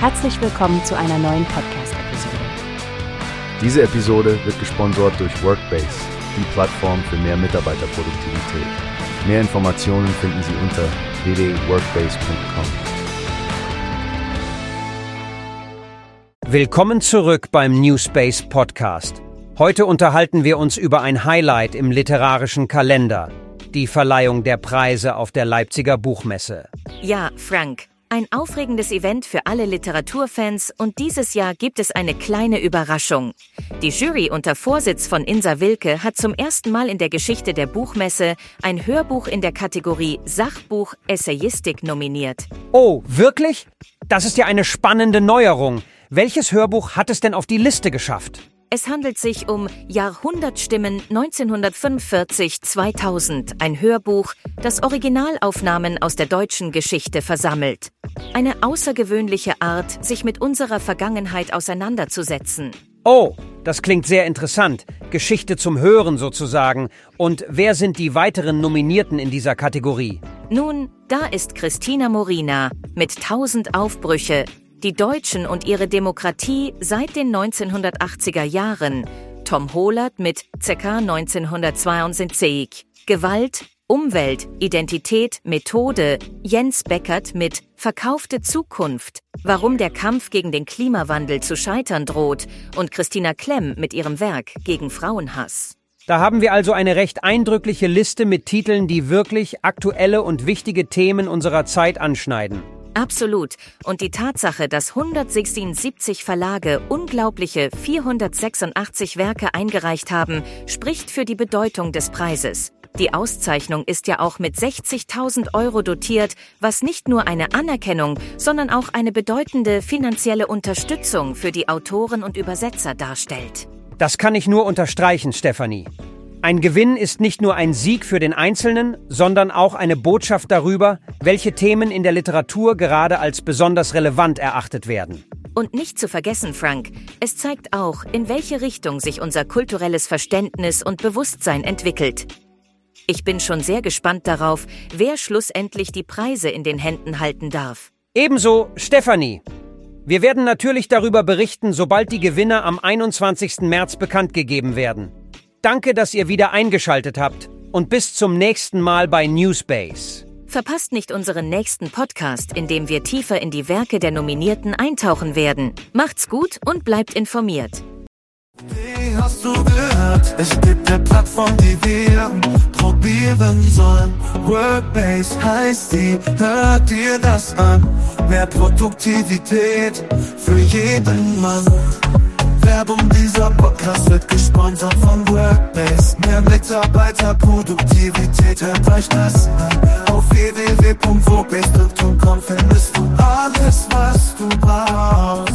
Herzlich willkommen zu einer neuen Podcast-Episode. Diese Episode wird gesponsert durch Workbase, die Plattform für mehr Mitarbeiterproduktivität. Mehr Informationen finden Sie unter www.workbase.com. Willkommen zurück beim Newspace Podcast. Heute unterhalten wir uns über ein Highlight im literarischen Kalender, die Verleihung der Preise auf der Leipziger Buchmesse. Ja, Frank, ein aufregendes Event für alle Literaturfans und dieses Jahr gibt es eine kleine Überraschung. Die Jury unter Vorsitz von Insa Wilke hat zum ersten Mal in der Geschichte der Buchmesse ein Hörbuch in der Kategorie Sachbuch Essayistik nominiert. Oh, wirklich? Das ist ja eine spannende Neuerung. Welches Hörbuch hat es denn auf die Liste geschafft? Es handelt sich um Jahrhundertstimmen 1945-2000, ein Hörbuch, das Originalaufnahmen aus der deutschen Geschichte versammelt. Eine außergewöhnliche Art, sich mit unserer Vergangenheit auseinanderzusetzen. Oh, das klingt sehr interessant. Geschichte zum Hören sozusagen. Und wer sind die weiteren Nominierten in dieser Kategorie? Nun, da ist Christina Morina mit 1000 Aufbrüche, die Deutschen und ihre Demokratie seit den 1980er Jahren. Tom Hohlert mit ca. 1972. Gewalt, Umwelt, Identität, Methode. Jens Beckert mit Verkaufte Zukunft. Warum der Kampf gegen den Klimawandel zu scheitern droht. Und Christina Klemm mit ihrem Werk gegen Frauenhass. Da haben wir also eine recht eindrückliche Liste mit Titeln, die wirklich aktuelle und wichtige Themen unserer Zeit anschneiden. Absolut. Und die Tatsache, dass 176 Verlage unglaubliche 486 Werke eingereicht haben, spricht für die Bedeutung des Preises. Die Auszeichnung ist ja auch mit 60.000 Euro dotiert, was nicht nur eine Anerkennung, sondern auch eine bedeutende finanzielle Unterstützung für die Autoren und Übersetzer darstellt. Das kann ich nur unterstreichen, Stefanie. Ein Gewinn ist nicht nur ein Sieg für den Einzelnen, sondern auch eine Botschaft darüber, welche Themen in der Literatur gerade als besonders relevant erachtet werden. Und nicht zu vergessen, Frank, es zeigt auch, in welche Richtung sich unser kulturelles Verständnis und Bewusstsein entwickelt. Ich bin schon sehr gespannt darauf, wer schlussendlich die Preise in den Händen halten darf. Ebenso Stefanie. Wir werden natürlich darüber berichten, sobald die Gewinner am 21. März bekannt gegeben werden. Danke, dass ihr wieder eingeschaltet habt und bis zum nächsten Mal bei Newspace. Verpasst nicht unseren nächsten Podcast, in dem wir tiefer in die Werke der Nominierten eintauchen werden. Macht's gut und bleibt informiert. Wie hast du gehört? Es gibt eine Plattform, die wir probieren sollen. Workbase heißt die, hört dir das an. Mehr Produktivität für jeden Mann. Werbung, dieser Podcast wird gesponsert von Workbase. Mehr Mitarbeiter, Produktivität, hört euch das an. Auf www.wobase.com findest du alles, was du brauchst.